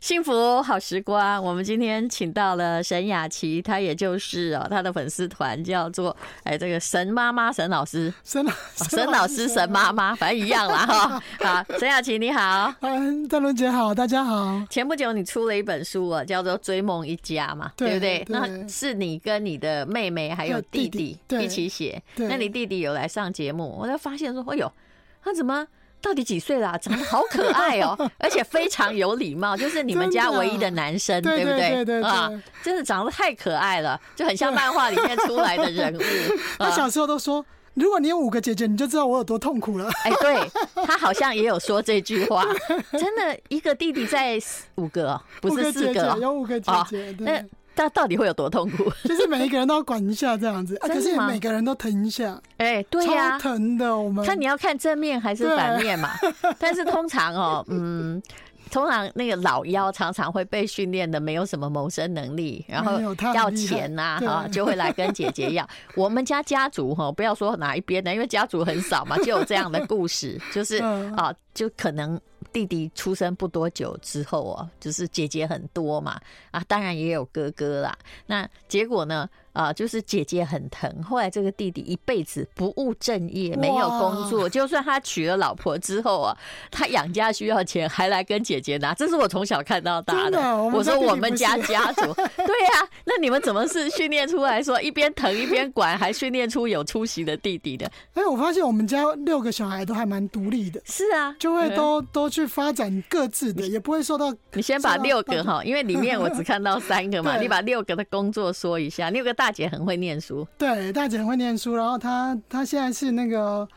幸福好时光，我们今天请到了沈雅琪，她也就是哦，她的粉丝团叫做哎，这个沈妈妈、沈老师、沈老沈老师、沈妈妈，反正一样啦哈。好，沈雅琪你好，嗯，大伦姐好，大家好。前不久你出了一本书啊，叫做《追梦一家》嘛，对不对？那是你跟你的妹妹还有弟弟一起写，那你弟弟有来上节目，我才发现说，哎呦，他怎么？到底几岁了？长得好可爱哦，而且非常有礼貌，就是你们家唯一的男生，对不对？啊，真的长得太可爱了，就很像漫画里面出来的人物。他小时候都说，如果你有五个姐姐，你就知道我有多痛苦了。哎，对，他好像也有说这句话。真的，一个弟弟在五个，不是四个，有五个姐姐。对。那到底会有多痛苦？就是每一个人都要管一下这样子啊，可是每个人都疼一下。哎，对呀，超疼的。我们看你要看正面还是反面嘛？但是通常哦，嗯，通常那个老妖常常会被训练的没有什么谋生能力，然后要钱呐，哈，就会来跟姐姐要。我们家家族哈，不要说哪一边的，因为家族很少嘛，就有这样的故事，就是啊，就可能。弟弟出生不多久之后哦，就是姐姐很多嘛，啊，当然也有哥哥啦。那结果呢？啊，就是姐姐很疼。后来这个弟弟一辈子不务正业，没有工作。就算他娶了老婆之后啊，他养家需要钱，还来跟姐姐拿。这是我从小看到大的。我说我们家家族，对呀，那你们怎么是训练出来说一边疼一边管，还训练出有出息的弟弟的？哎，我发现我们家六个小孩都还蛮独立的。是啊，就会都都去发展各自的，也不会受到。你先把六个哈，因为里面我只看到三个嘛，你把六个的工作说一下，六个。大姐很会念书，对，大姐很会念书。然后她她现在是那个，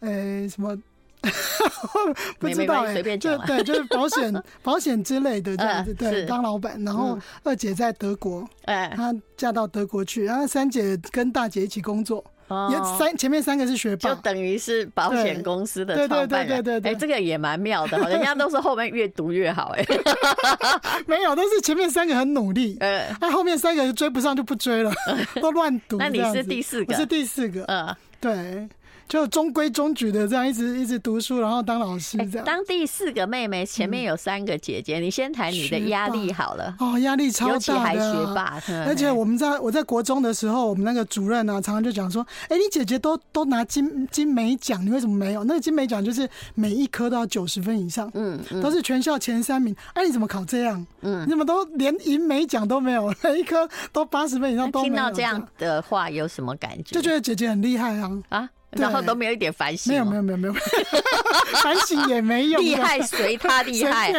呃、欸，什么 不知道、欸？随便讲，对，就是保险 保险之类的这样子。对，当老板。然后二姐在德国，哎，她嫁到德国去。然后三姐跟大姐一起工作。也三前面三个是学霸，就等于是保险公司的创办人。对对对。对，哎，这个也蛮妙的，人家都是后面越读越好，哎，没有，都是前面三个很努力，呃，那后面三个追不上就不追了，都乱读。那你是第四个，我是第四个，嗯，对。就中规中矩的这样一直一直读书，然后当老师这样。当第四个妹妹，前面有三个姐姐，你先谈你的压力好了。哦，压力超大还学霸。而且我们在我在国中的时候，我们那个主任呢，常常就讲说：“哎，你姐姐都都拿金金美奖，你为什么没有？那个金美奖就是每一科都要九十分以上，嗯，都是全校前三名。哎，你怎么考这样？嗯，你怎么都连银美奖都没有？每一科都八十分以上都没有。听到这样的话有什么感觉？就觉得姐姐很厉害啊啊！然后都没有一点反省，没有没有没有没有，反省也没有，厉害随他厉害，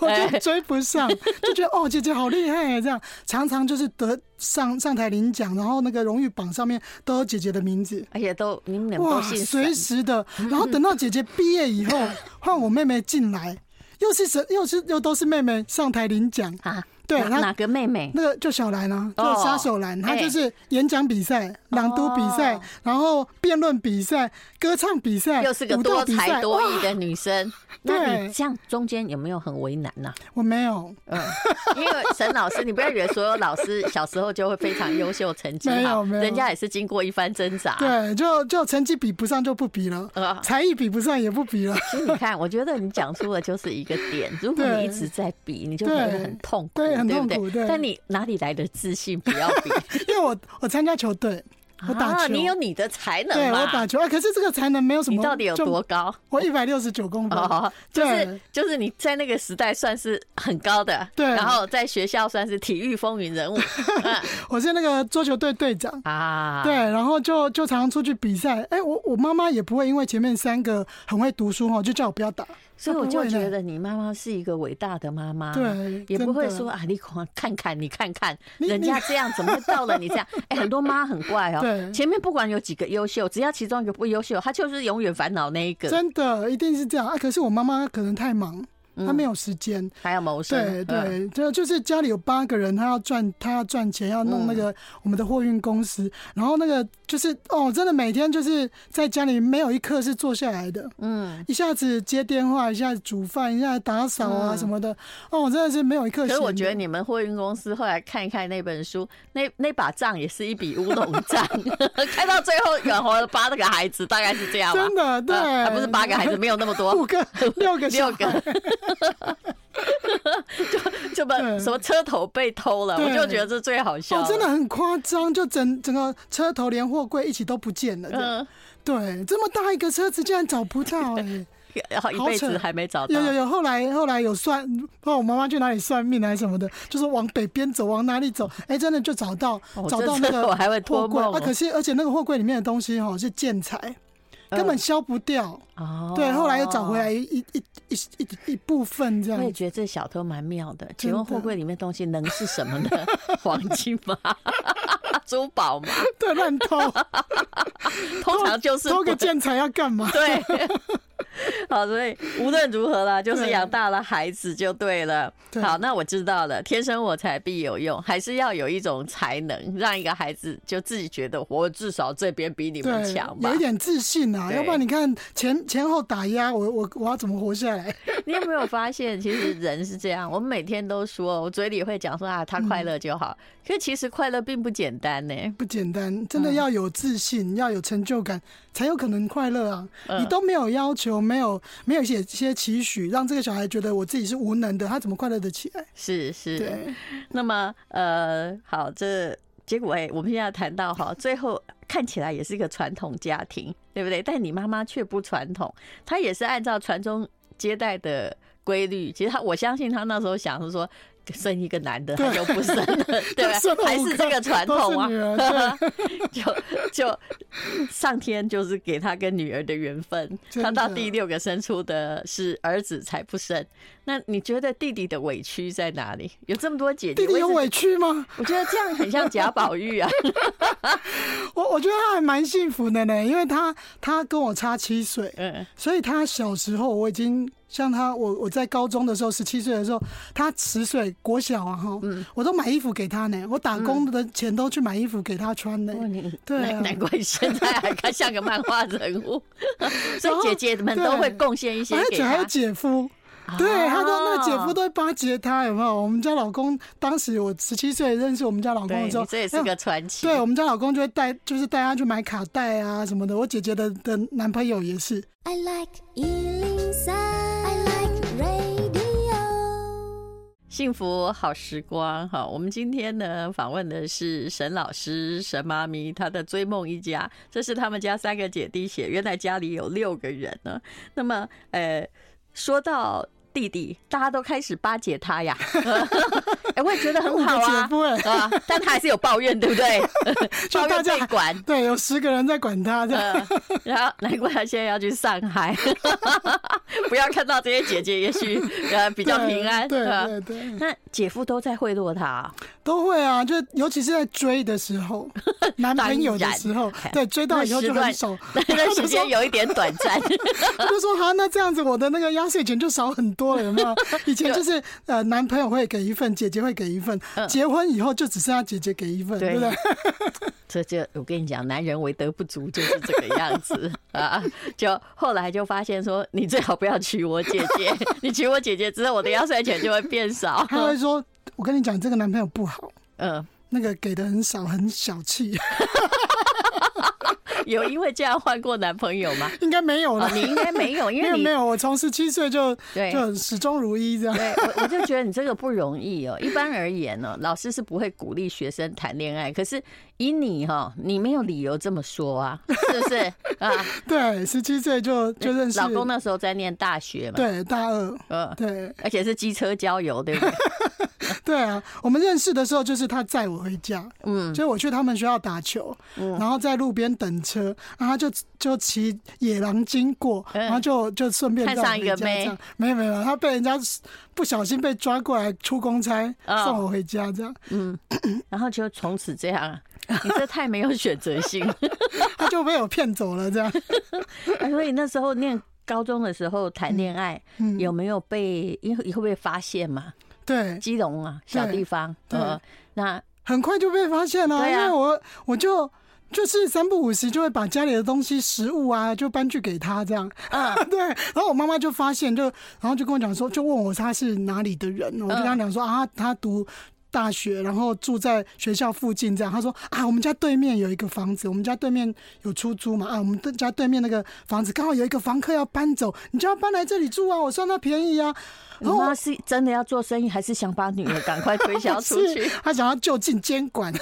我就追不上，就觉得哦，姐姐好厉害啊，这样。常常就是得上上台领奖，然后那个荣誉榜上面都有姐姐的名字，而且都你们俩都姓沈，随时的。然后等到姐姐毕业以后，换我妹妹进来，又是谁？又是又都是妹妹上台领奖。啊。对，哪个妹妹？那个就小兰啊，就杀手兰，她就是演讲比赛、朗读比赛，然后辩论比赛、歌唱比赛，又是个多才多艺的女生。那你这样中间有没有很为难呐？我没有，嗯，因为沈老师，你不要以为所有老师小时候就会非常优秀，成绩好，没有，没有，人家也是经过一番挣扎。对，就就成绩比不上就不比了，才艺比不上也不比了。所以你看，我觉得你讲出的就是一个点，如果你一直在比，你就会很痛苦。对不对？但你哪里来的自信？不要比，因为我我参加球队，我打球，你有你的才能。对，我打球啊，可是这个才能没有什么。你到底有多高？我一百六十九公分，就是就是你在那个时代算是很高的，对。然后在学校算是体育风云人物。我是那个桌球队队长啊，对。然后就就常常出去比赛。哎，我我妈妈也不会因为前面三个很会读书哦，就叫我不要打。所以我就觉得你妈妈是一个伟大的妈妈，对，也不会说啊，你看看你看看 人家这样，怎么会到了你这样？哎，很多妈很怪哦，对，前面不管有几个优秀，只要其中一个不优秀，她就是永远烦恼那一个。真的，一定是这样啊！可是我妈妈可能太忙。他没有时间，还要谋生。对对，就就是家里有八个人，他要赚，他要赚钱，要弄那个我们的货运公司。然后那个就是哦，真的每天就是在家里没有一刻是坐下来的。嗯，一下子接电话，一下子煮饭，一下子打扫啊什么的。哦，真的是没有一刻。可是我觉得你们货运公司后来看一看那本书，那那把账也是一笔乌龙账。开到最后养活了八个孩子，大概是这样。真的对，还不是八个孩子，没有那么多，五个、六个、六个。就就把什么车头被偷了，我就觉得这最好笑。哦，真的很夸张，就整整个车头连货柜一起都不见了。嗯，对，这么大一个车子竟然找不到，哎。然后一辈子还没找到，有有有，后来后来有算，不知道我妈妈去哪里算命还是什么的，就是往北边走，往哪里走，哎，真的就找到，哦、找到那个我还会托梦、哦、啊，可是而且那个货柜里面的东西哈是建材，根本消不掉。哦，对，后来又找回来一一一一一,部分这样。我也觉得这小偷蛮妙的。请问货柜里面东西能是什么呢？黄金吗？珠宝吗？对，乱偷。通常就是偷个建材要干嘛？对。好，所以无论如何啦，就是养大了孩子就对了。对好，那我知道了，天生我材必有用，还是要有一种才能，让一个孩子就自己觉得我至少这边比你们强吧，有一点自信啊。要不然你看前前后打压，我我我要怎么活下来？你有没有发现，其实人是这样？我们每天都说，我嘴里会讲说啊，他快乐就好。嗯、可是其实快乐并不简单呢，不简单，真的要有自信，嗯、要有成就感，才有可能快乐啊。嗯、你都没有要求。没有没有一些一些期许，让这个小孩觉得我自己是无能的，他怎么快乐的起来？是是。对。那么呃，好，这结果哎，我们现在谈到哈，最后看起来也是一个传统家庭，对不对？但你妈妈却不传统，她也是按照传宗接代的规律。其实她，我相信她那时候想是说。生一个男的，他就不生了，对吧？还是这个传统啊？就就上天就是给他跟女儿的缘分，他到第六个生出的是儿子才不生。那你觉得弟弟的委屈在哪里？有这么多姐姐，弟弟有委屈吗？我觉得这样很像贾宝玉啊。我我觉得他还蛮幸福的呢，因为他他跟我差七岁，嗯，所以他小时候我已经。像他，我我在高中的时候，十七岁的时候，他十岁，国小啊，哈，嗯，我都买衣服给他呢，我打工的钱都去买衣服给他穿呢。对，难怪现在还看像个漫画人物。所以姐姐们都会贡献一些给他。还有姐夫，对，他都那个姐夫都会巴结他，有没有？我们家老公当时我十七岁认识我们家老公的时候，这也是个传奇。对，我们家老公就会带，就是带他去买卡带啊什么的。我姐姐的的男朋友也是。I like 幸福好时光，哈！我们今天呢访问的是沈老师，沈妈咪，她的追梦一家，这是他们家三个姐弟写，原来家里有六个人呢。那么，呃，说到。弟弟，大家都开始巴结他呀！哎，我也觉得很好啊，啊，但他还是有抱怨，对不对？抱怨被管，对，有十个人在管他，的。然后难怪他现在要去上海，不要看到这些姐姐，也许呃比较平安，对对对。那姐夫都在贿赂他，都会啊，就尤其是在追的时候，男朋友的时候，对，追到以后就很少，那时间有一点短暂，就说好，那这样子我的那个压岁钱就少很多。多了有没有？以前就是呃，男朋友会给一份，姐姐会给一份。结婚以后就只剩下姐姐给一份，对不对？这就我跟你讲，男人为德不足就是这个样子 啊。就后来就发现说，你最好不要娶我姐姐，你娶我姐姐之后，我的压岁钱就会变少。他会说：“我跟你讲，这个男朋友不好，嗯，那个给的很少，很小气。” 有因为这样换过男朋友吗？应该没有了，你应该没有，因为你 没有。我从十七岁就对，就始终如一这样。对，我我就觉得你这个不容易哦。一般而言呢，老师是不会鼓励学生谈恋爱。可是以你哈，你没有理由这么说啊，是不是啊？对，十七岁就就认识老公，那时候在念大学嘛，对，大二，嗯，对，而且是机车郊游，对不对？对啊，我们认识的时候就是他载我回家，嗯，所以我去他们学校打球，嗯，然后在路边等车，然后他就就骑野狼经过，然后就就顺便看上一个妹，没有没有，他被人家不小心被抓过来出公差，送我回家这样，嗯，然后就从此这样，你这太没有选择性，他就被我骗走了这样，所以那时候念高中的时候谈恋爱，有没有被因为会不会发现嘛？对，基隆啊，小地方，对，那很快就被发现了，因为我我就就是三不五时就会把家里的东西、食物啊，就搬去给他这样，啊，对，然后我妈妈就发现，就然后就跟我讲说，就问我他是哪里的人，我就跟他讲说啊，他读大学，然后住在学校附近这样。他说啊，我们家对面有一个房子，我们家对面有出租嘛啊，我们家对面那个房子刚好有一个房客要搬走，你就要搬来这里住啊，我算他便宜啊。你妈是真的要做生意，还是想把女儿赶快推销出去？他想要就近监管，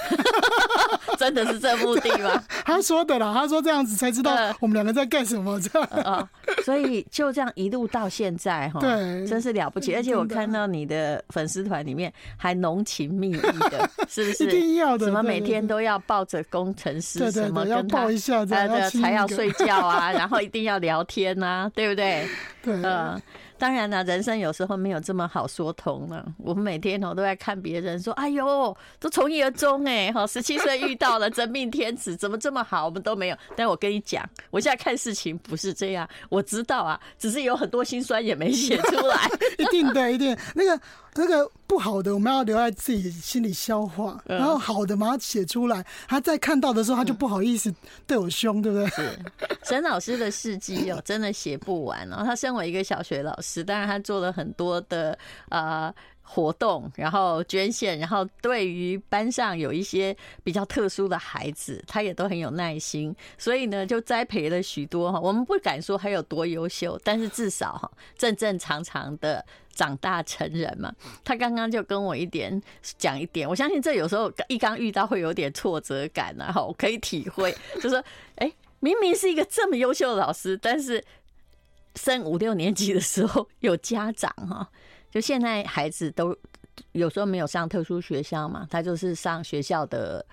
真的是这目的吗？他说的啦，他说这样子才知道我们两个在干什么。这样啊，所以就这样一路到现在哈，对，真是了不起。而且我看到你的粉丝团里面还浓情蜜意的，是不是？一定要的。什么每天都要抱着工程师，什么要抱一下，才才要睡觉啊，然后一定要聊天啊，对不对？对，嗯。当然了，人生有时候没有这么好说通了。我们每天哦都在看别人说：“哎呦，都从一而终哎，哈，十七岁遇到了 真命天子，怎么这么好？我们都没有。”但我跟你讲，我现在看事情不是这样，我知道啊，只是有很多心酸也没写出来。一定的，一定那个。那个不好的，我们要留在自己心里消化，然后好的马上写出来。他在看到的时候，他就不好意思对我凶，对不对？是 沈老师的事迹哦，真的写不完哦。他身为一个小学老师，当然他做了很多的呃。活动，然后捐献，然后对于班上有一些比较特殊的孩子，他也都很有耐心，所以呢，就栽培了许多哈。我们不敢说还有多优秀，但是至少哈，正正常常的长大成人嘛。他刚刚就跟我一点讲一点，我相信这有时候一刚遇到会有点挫折感啊，后，我可以体会，就说，哎，明明是一个这么优秀的老师，但是升五六年级的时候有家长哈。就现在孩子都有时候没有上特殊学校嘛，他就是上学校的，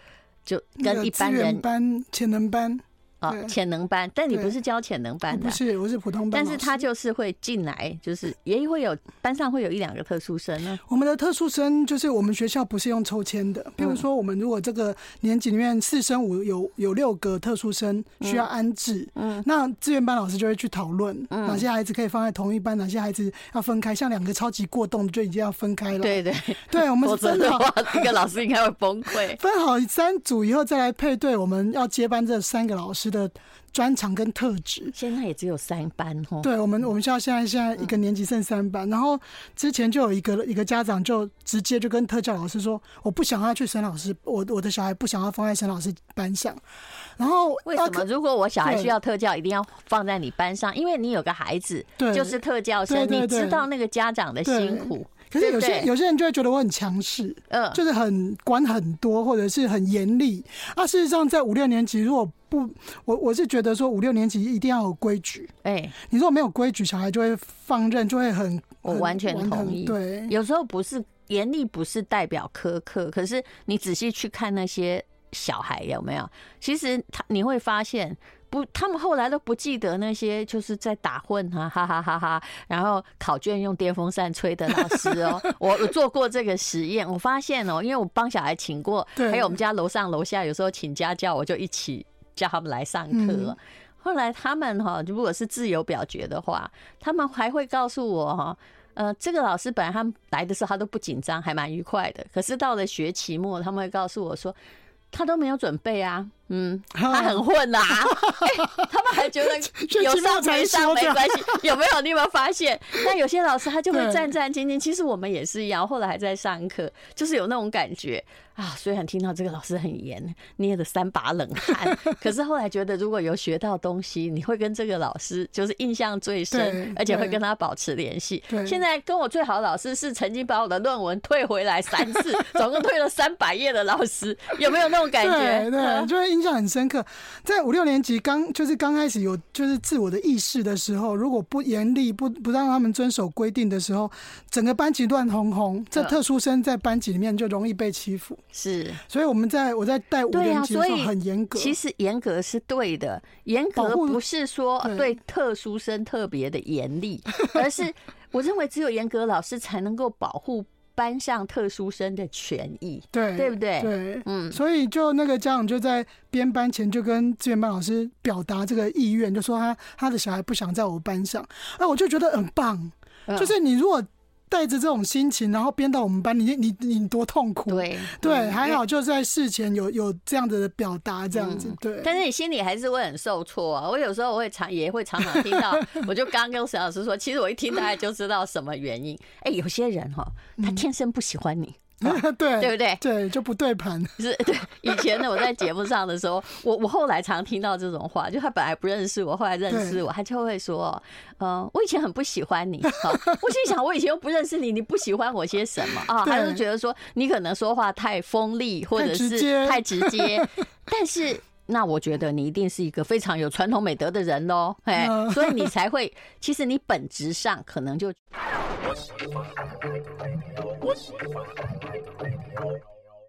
就跟一般人班、潜能班。啊，潜能班，但你不是教潜能班的，不是，我是普通班。但是他就是会进来，就是也会有班上会有一两个特殊生呢。我们的特殊生就是我们学校不是用抽签的，比如说我们如果这个年级里面四升五有有六个特殊生需要安置，嗯，那志愿班老师就会去讨论哪些孩子可以放在同一班，哪些孩子要分开。像两个超级过动就已经要分开了。对对对，我们分好，这个老师应该会崩溃。分好三组以后再来配对，我们要接班这三个老师的专长跟特质，现在也只有三班哦。对我们，我们学校现在现在一个年级剩三班，然后之前就有一个一个家长就直接就跟特教老师说，我不想要去沈老师，我我的小孩不想要放在沈老师班上。然后为什么？如果我小孩需要特教，一定要放在你班上？因为你有个孩子，就是特教生，你知道那个家长的辛苦。可是有些有些人就会觉得我很强势，嗯，就是很管很多，或者是很严厉。啊，事实上在五六年级，如果不，我我是觉得说五六年级一定要有规矩。哎，你如果没有规矩，小孩就会放任，就会很。我完全同意。对，有时候不是严厉，不是代表苛刻，可是你仔细去看那些小孩有没有，其实他你会发现。不，他们后来都不记得那些就是在打混哈哈哈哈哈，然后考卷用电风扇吹的老师哦。我做过这个实验，我发现哦，因为我帮小孩请过，还有我们家楼上楼下有时候请家教，我就一起叫他们来上课。后来他们哈，如果是自由表决的话，他们还会告诉我哈，呃，这个老师本来他们来的时候他都不紧张，还蛮愉快的。可是到了学期末，他们会告诉我说，他都没有准备啊。嗯，他很混呐、啊 欸，他们还觉得 有上没上没关系，有没有？你有没有发现？那有些老师他就会战战兢兢。其实我们也是一样，后来还在上课，就是有那种感觉啊。虽然听到这个老师很严，捏了三把冷汗，可是后来觉得如果有学到东西，你会跟这个老师就是印象最深，而且会跟他保持联系。现在跟我最好的老师是曾经把我的论文退回来三次，总共退了三百页的老师，有没有那种感觉？对，对，就是。印象很深刻，在五六年级刚就是刚开始有就是自我的意识的时候，如果不严厉不不让他们遵守规定的时候，整个班级乱哄哄。这特殊生在班级里面就容易被欺负。是，所以我们在我在带五年级的时候很严格。其实严格是对的，严格不是说对特殊生特别的严厉，而是 我认为只有严格老师才能够保护。班上特殊生的权益，对对不对？对，嗯，所以就那个家长就在编班前就跟资源班老师表达这个意愿，就说他他的小孩不想在我班上，那我就觉得很棒，就是你如果。带着这种心情，然后编到我们班，你你你多痛苦？对对，还好就在事前有有这样子的表达，这样子对。但是你心里还是会很受挫啊！我有时候我会常也会常常听到，我就刚跟沈老师说，其实我一听大概就知道什么原因。哎，有些人哈，他天生不喜欢你。对对不对？对，就不对盘。是，对。以前呢，我在节目上的时候，我我后来常听到这种话，就他本来不认识我，后来认识我，他就会说：“嗯，我以前很不喜欢你。”我心想，我以前又不认识你，你不喜欢我些什么啊？他就觉得说你可能说话太锋利，或者是太直接。但是。那我觉得你一定是一个非常有传统美德的人喽，哎，所以你才会，其实你本质上可能就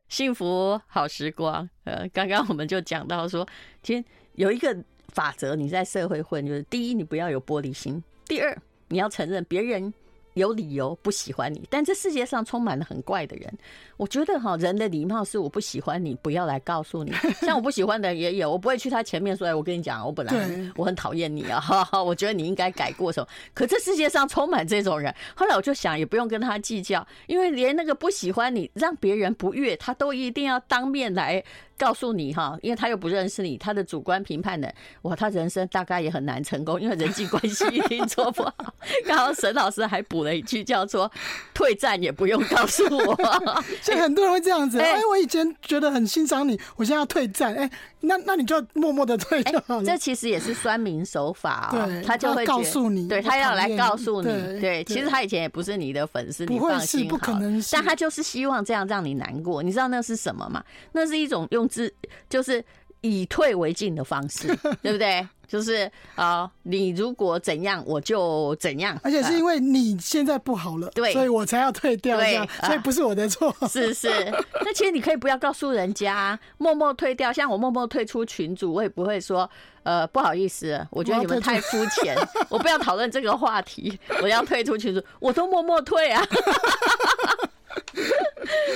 幸福好时光。呃，刚刚我们就讲到说，其实有一个法则，你在社会混，就是第一，你不要有玻璃心；第二，你要承认别人有理由不喜欢你，但这世界上充满了很怪的人。我觉得哈，人的礼貌是我不喜欢你，不要来告诉你。像我不喜欢的也有，我不会去他前面说：“哎，我跟你讲，我本来我很讨厌你啊，哈哈，我觉得你应该改过什么。”可这世界上充满这种人。后来我就想，也不用跟他计较，因为连那个不喜欢你、让别人不悦，他都一定要当面来告诉你哈，因为他又不认识你，他的主观评判的，哇，他人生大概也很难成功，因为人际关系一定做不好。刚好沈老师还补了一句，叫做“退战也不用告诉我”。所以很多人会这样子，哎，我以前觉得很欣赏你，我现在要退战，哎，那那你就默默的退就好了。这其实也是酸民手法，对，他就会告诉你，对他要来告诉你，对，其实他以前也不是你的粉丝，你放心，不可能，但他就是希望这样让你难过。你知道那是什么吗？那是一种用之，就是以退为进的方式，对不对？就是啊，你如果怎样，我就怎样。而且是因为你现在不好了，对，所以我才要退掉，这样，所以不是我的错。是是，那其实你可以不要告诉人家，默默退掉。像我默默退出群组，我也不会说，呃，不好意思，我觉得你们太肤浅，我不要讨论这个话题，我要退出群组，我都默默退啊。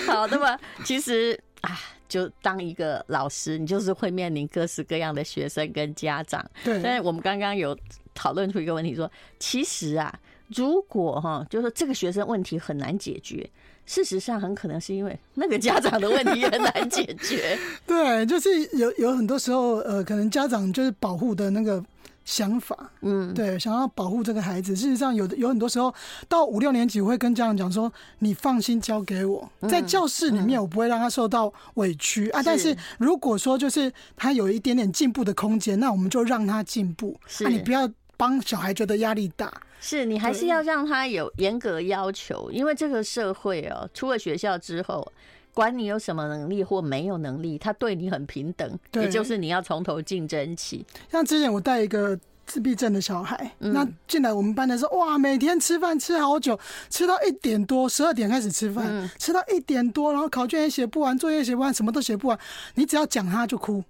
好，那么其实啊。就当一个老师，你就是会面临各式各样的学生跟家长。对。但是我们刚刚有讨论出一个问题，说其实啊，如果哈，就是这个学生问题很难解决，事实上很可能是因为那个家长的问题也很难解决。对，就是有有很多时候，呃，可能家长就是保护的那个。想法，嗯，对，想要保护这个孩子。事实上，有的有很多时候，到五六年级，我会跟家长讲说：“你放心交给我，在教室里面，我不会让他受到委屈啊。但是如果说就是他有一点点进步的空间，那我们就让他进步。是，你不要帮小孩觉得压力大。是你还是要让他有严格要求，因为这个社会哦，出了学校之后。”管你有什么能力或没有能力，他对你很平等，也就是你要从头竞争起。像之前我带一个自闭症的小孩，嗯、那进来我们班的时候，哇，每天吃饭吃好久，吃到一点多，十二点开始吃饭，嗯、吃到一点多，然后考卷也写不完，作业也写不完，什么都写不完，你只要讲他就哭。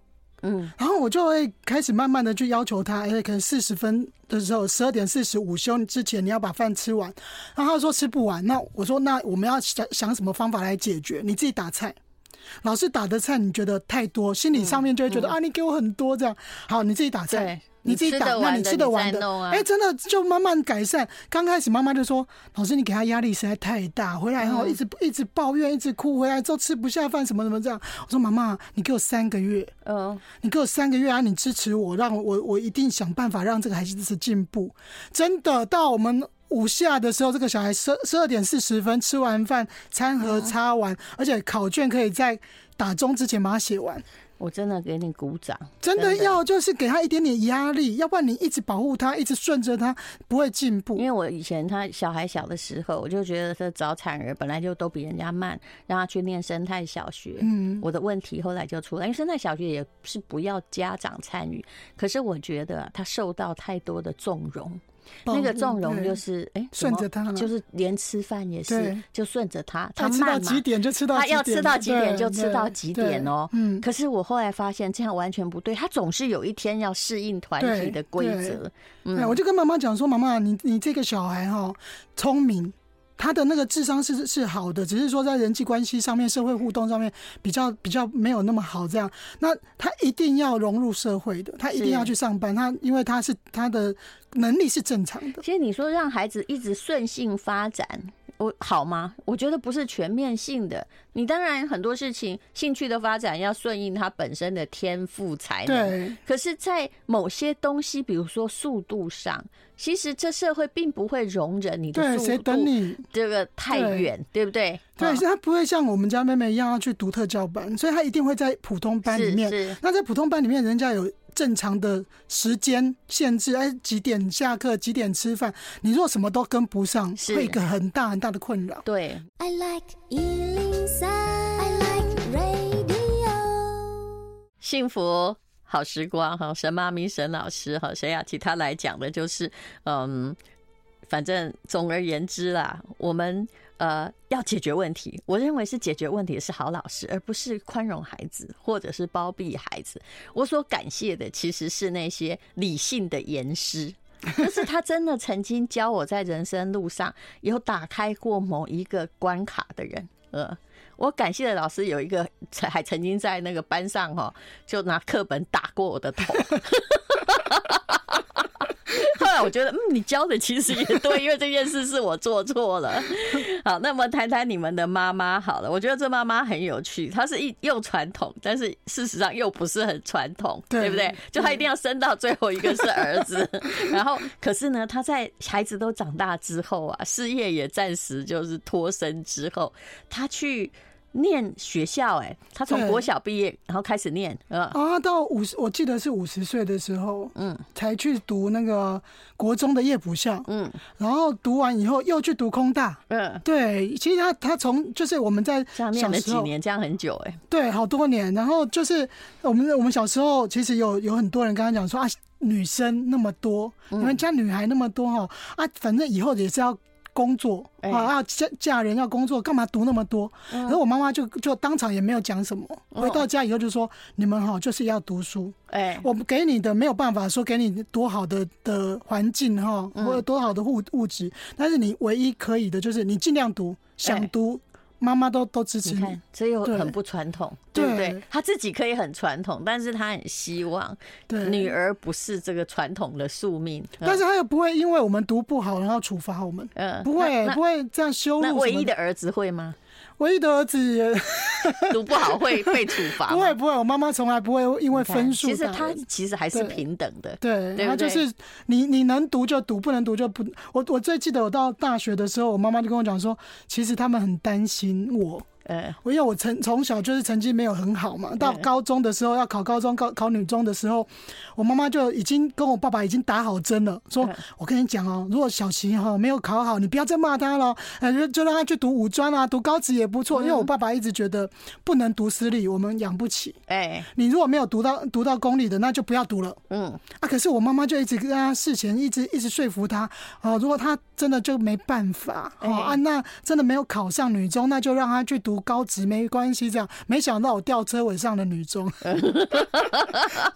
嗯，然后我就会开始慢慢的去要求他，而且可能四十分的时候，十二点四十午休之前你要把饭吃完。然后他说吃不完，那我说那我们要想想什么方法来解决？你自己打菜，老师打的菜你觉得太多，心理上面就会觉得、嗯嗯、啊，你给我很多这样。好，你自己打菜。你自己打，那你吃得完的，哎，真的就慢慢改善。刚开始妈妈就说：“老师，你给他压力实在太大，回来后一直一直抱怨，一直哭，回来之后吃不下饭，什么什么这样。”我说：“妈妈，你给我三个月，嗯，你给我三个月啊，你支持我，让我我一定想办法让这个孩子是进步。真的，到我们午下的时候，这个小孩十十二点四十分吃完饭，餐盒擦完，而且考卷可以在打钟之前把它写完。”我真的给你鼓掌，真的要就是给他一点点压力，要不然你一直保护他，一直顺着他，不会进步。因为我以前他小孩小的时候，我就觉得他早产儿本来就都比人家慢，让他去念生态小学。嗯，我的问题后来就出来，因为生态小学也是不要家长参与，可是我觉得他受到太多的纵容。那个纵容就是哎，顺着他，就是连吃饭也是就顺着他，他吃到几点就吃到，他要吃到几点就吃到几点哦。嗯，可是我后来发现这样完全不对，他总是有一天要适应团体的规则。嗯，我就跟妈妈讲说，妈妈，你你这个小孩哈聪明。他的那个智商是是好的，只是说在人际关系上面、社会互动上面比较比较没有那么好。这样，那他一定要融入社会的，他一定要去上班。他因为他是他的能力是正常的。其实你说让孩子一直顺性发展，我好吗？我觉得不是全面性的。你当然很多事情兴趣的发展要顺应他本身的天赋才能。对。可是，在某些东西，比如说速度上，其实这社会并不会容忍你的速度。对，谁等你这个太远，对不对？对，是他不会像我们家妹妹一样要去独特教班，所以他一定会在普通班里面。是。那在普通班里面，人家有。正常的时间限制，哎，几点下课，几点吃饭？你如果什么都跟不上，是会一个很大很大的困扰。对。I like 103, I like radio。幸福好时光，哈，沈妈咪沈老师，哈，沈雅琪他来讲的就是，嗯，反正总而言之啦，我们。呃，要解决问题，我认为是解决问题的是好老师，而不是宽容孩子或者是包庇孩子。我所感谢的其实是那些理性的严师，就是他真的曾经教我在人生路上有打开过某一个关卡的人。呃，我感谢的老师有一个还曾经在那个班上哈，就拿课本打过我的头。我觉得，嗯，你教的其实也对，因为这件事是我做错了。好，那么谈谈你们的妈妈好了。我觉得这妈妈很有趣，她是一又传统，但是事实上又不是很传统，对不对？就她一定要生到最后一个是儿子，然后可是呢，她在孩子都长大之后啊，事业也暂时就是脱身之后，她去。念学校哎、欸，他从国小毕业，然后开始念，呃。啊，到五十，我记得是五十岁的时候，嗯，才去读那个国中的夜补校，嗯，然后读完以后又去读空大，嗯，对，其实他他从就是我们在这样念了几年，这样很久哎、欸，对，好多年，然后就是我们我们小时候其实有有很多人跟他讲说啊，女生那么多，你们家女孩那么多哈，啊，反正以后也是要。工作啊，要嫁嫁人要工作，干嘛读那么多？然后我妈妈就就当场也没有讲什么。回到家以后就说：“你们哈就是要读书，哎，我们给你的没有办法说给你多好的的环境哈，或者多好的物物质，但是你唯一可以的就是你尽量读，想读。”妈妈都都支持你，你看，这又很不传统，对，对不对？他自己可以很传统，但是他很希望女儿不是这个传统的宿命。但是他又不会因为我们读不好然后处罚我们，嗯，不会，不会这样羞辱。那唯一的儿子会吗？唯一的儿子也 读不好会被处罚？不会不会，我妈妈从来不会因为分数。其实他其实还是平等的，对，他就是你你能读就读，不能读就不。我我最记得我到大学的时候，我妈妈就跟我讲说，其实他们很担心我。呃，我因为我从从小就是成绩没有很好嘛，到高中的时候要考高中考考女中的时候，我妈妈就已经跟我爸爸已经打好针了，说我跟你讲哦，如果小琪哈没有考好，你不要再骂他了，呃，就就让他去读五专啊，读高职也不错。因为我爸爸一直觉得不能读私立，我们养不起。哎，你如果没有读到读到公立的，那就不要读了。嗯，啊，可是我妈妈就一直跟他事前一直一直说服他，哦，如果他真的就没办法，哦啊，那真的没有考上女中，那就让他去读。读高职没关系，这样没想到我吊车尾上的女中。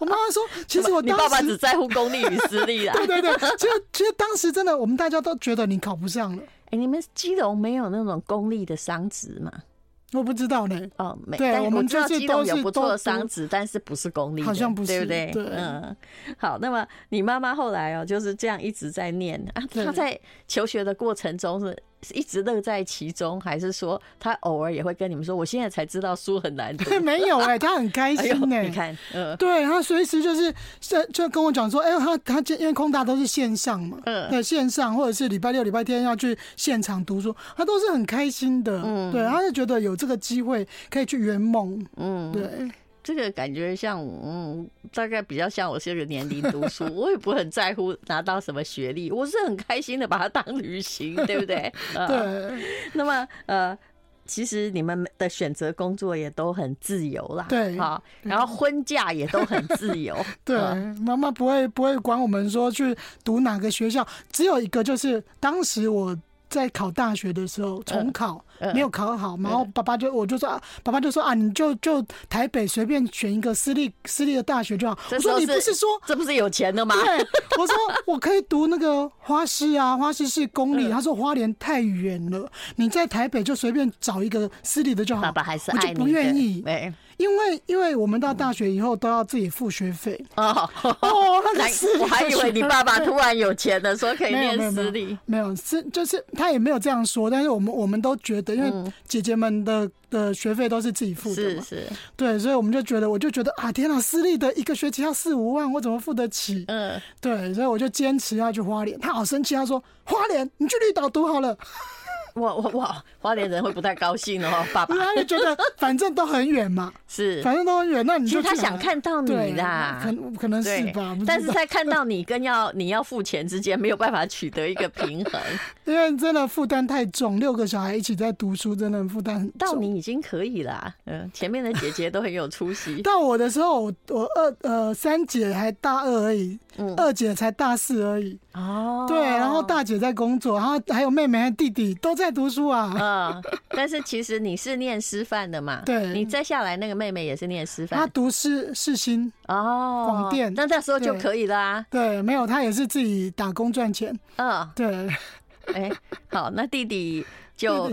我妈妈说，其实我你爸爸只在乎公立与私立啦。对对对，其实其实当时真的，我们大家都觉得你考不上了。哎、欸，你们基隆没有那种公立的商职吗？我不知道呢。哦，没。对，我们知道基隆有不错的商职，但是不是公立，好像不是，对不对？对。嗯。好，那么你妈妈后来哦，就是这样一直在念啊。她在求学的过程中是。是一直乐在其中，还是说他偶尔也会跟你们说？我现在才知道书很难读。没有哎、欸，他很开心 哎、欸。你看，嗯，对，他随时就是就就跟我讲说，哎、欸，他他因为空大都是线上嘛，嗯，对，线上或者是礼拜六、礼拜天要去现场读书，他都是很开心的。嗯，对，他就觉得有这个机会可以去圆梦。嗯，对。这个感觉像，嗯，大概比较像我这个年龄读书，我也不很在乎拿到什么学历，我是很开心的把它当旅行，对不对？对。那么，呃，其实你们的选择工作也都很自由啦，对，好，然后婚嫁也都很自由，对。妈妈不会不会管我们说去读哪个学校，只有一个就是当时我。在考大学的时候重考，没有考好，然后爸爸就我就说啊，爸爸就说啊，你就就台北随便选一个私立私立的大学就好。我说你不是说这不是有钱的吗？对，我说我可以读那个花师啊，花师是公立。他说花莲太远了，你在台北就随便找一个私立的就好。爸爸还是我就不愿意。因为因为我们到大学以后都要自己付学费哦哦，那个 我还以为你爸爸突然有钱了说可以念私立，没有是就是他也没有这样说，但是我们我们都觉得，因为姐姐们的的学费都是自己付的嘛，是是，对，所以我们就觉得，我就觉得啊，天哪，私立的一个学期要四五万，我怎么付得起？嗯，对，所以我就坚持要去花莲，他好生气，他说花莲，你去绿岛读好了。哇哇哇！花莲人会不太高兴哦，爸爸。他就觉得 反正都很远嘛，是，反正都很远，那你就他想看到你啦，可可能是吧？但是在看到你跟要 你要付钱之间没有办法取得一个平衡，因为真的负担太重，六个小孩一起在读书，真的负担很重。到你已经可以啦，嗯，前面的姐姐都很有出息。到我的时候，我我二呃三姐还大二而已，嗯，二姐才大四而已。哦，对，然后大姐在工作，然后还有妹妹和弟弟都在读书啊。嗯，但是其实你是念师范的嘛？对，你再下来那个妹妹也是念师范，她读师世新哦，广电，那那时候就可以啦、啊。对，没有，她也是自己打工赚钱。嗯，对。哎，好，那弟弟就。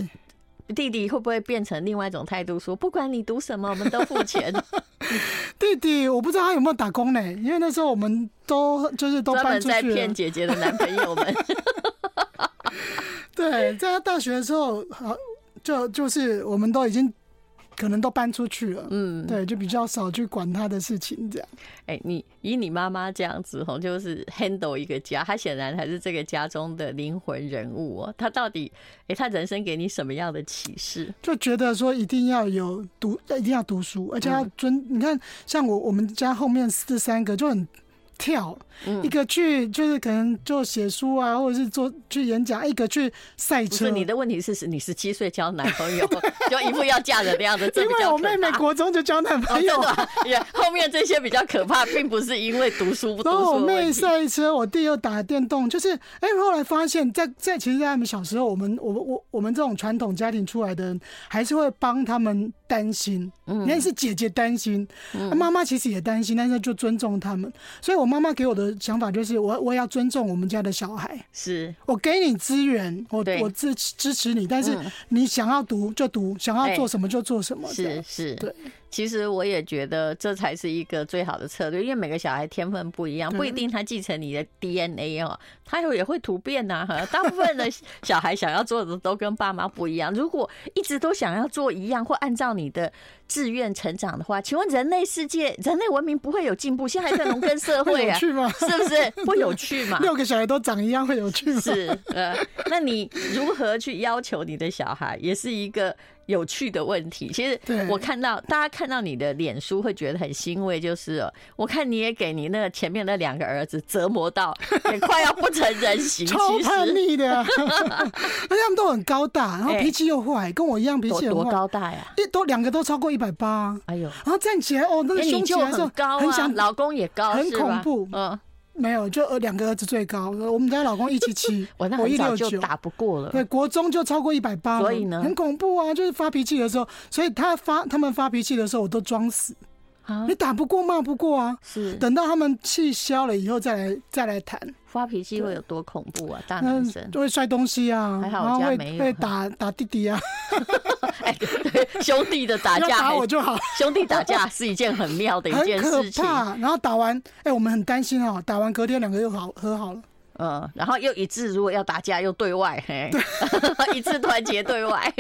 弟弟会不会变成另外一种态度，说不管你读什么，我们都付钱？弟弟，我不知道他有没有打工呢？因为那时候我们都就是都专门在骗姐姐的男朋友们。对，在他大学的时候，好，就就是我们都已经。可能都搬出去了，嗯，对，就比较少去管他的事情这样。哎、欸，你以你妈妈这样子吼，就是 handle 一个家，她显然还是这个家中的灵魂人物哦。她到底，哎、欸，她人生给你什么样的启示？就觉得说一定要有读，一定要读书，而且要尊。嗯、你看，像我我们家后面四三个就很。跳，一个去就是可能做写书啊，或者是做去演讲；一个去赛车。你的问题是，你十七岁交男朋友，就一副要嫁人的样子。因为我妹妹国中就交男朋友，也后面这些比较可怕，并不是因为读书不读书。然后我妹赛车，我弟又打电动，就是哎，后来发现，在在其实，在他们小时候，我们我我我们这种传统家庭出来的人，还是会帮他们担心。嗯，那是姐姐担心，妈妈其实也担心，但是就尊重他们，所以我。我妈妈给我的想法就是我，我我要尊重我们家的小孩。是我给你资源，我我支支持你，但是你想要读就读，想要做什么就做什么。是是，对。其实我也觉得这才是一个最好的策略，因为每个小孩天分不一样，不一定他继承你的 DNA 哦，他也会突变呐。哈，大部分的小孩想要做的都跟爸妈不一样。如果一直都想要做一样，或按照你的志愿成长的话，请问人类世界、人类文明不会有进步？现在还在农耕社会啊，是不是不有趣嘛？六个小孩都长一样会有趣吗？是呃，那你如何去要求你的小孩，也是一个。有趣的问题，其实我看到大家看到你的脸书会觉得很欣慰，就是我看你也给你那个前面那两个儿子折磨到 也快要不成人形，超叛逆的，而且他们都很高大，然后脾气又坏，跟我一样脾气。多高大呀？一都两个都超过一百八，哎呦，然后站起来哦，那个胸就很高，很想老公也高，很恐怖，嗯。没有，就呃两个儿子最高。我们家老公一七七，我一六九，打不过了。对，国中就超过一百八，所以呢，很恐怖啊！就是发脾气的时候，所以他发他们发脾气的时候，我都装死。你打不过，骂不过啊！是，等到他们气消了以后，再来再来谈。发脾气会有多恐怖啊？大男生就会摔东西啊，还好我家没有，会打打弟弟啊。哎，对，兄弟的打架，打我就好。兄弟打架是一件很妙的一件事情。然后打完，哎，我们很担心啊。打完隔天两个又好和好了。嗯，然后又一致，如果要打架又对外，嘿，一致团结对外。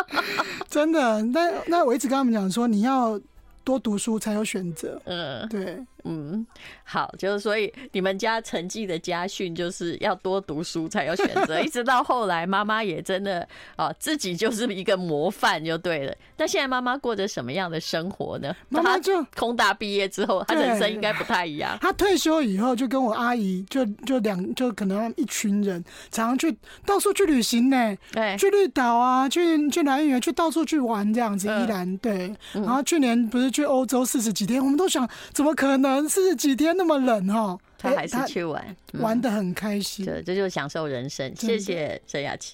真的，那那我一直跟他们讲说，你要多读书才有选择。嗯，对。嗯，好，就是所以你们家成绩的家训就是要多读书才有选择，一直到后来妈妈也真的啊自己就是一个模范就对了。那现在妈妈过着什么样的生活呢？妈妈就空大毕业之后，她人生应该不太一样。她退休以后就跟我阿姨就就两就可能一群人常常去到处去旅行呢，对，去绿岛啊，去去南园，去到处去玩这样子。依然对，然后去年不是去欧洲四十几天，我们都想怎么可能？四十几天那么冷哈，他还是去玩，玩的很开心。对，这就是享受人生。谢谢郑雅淇。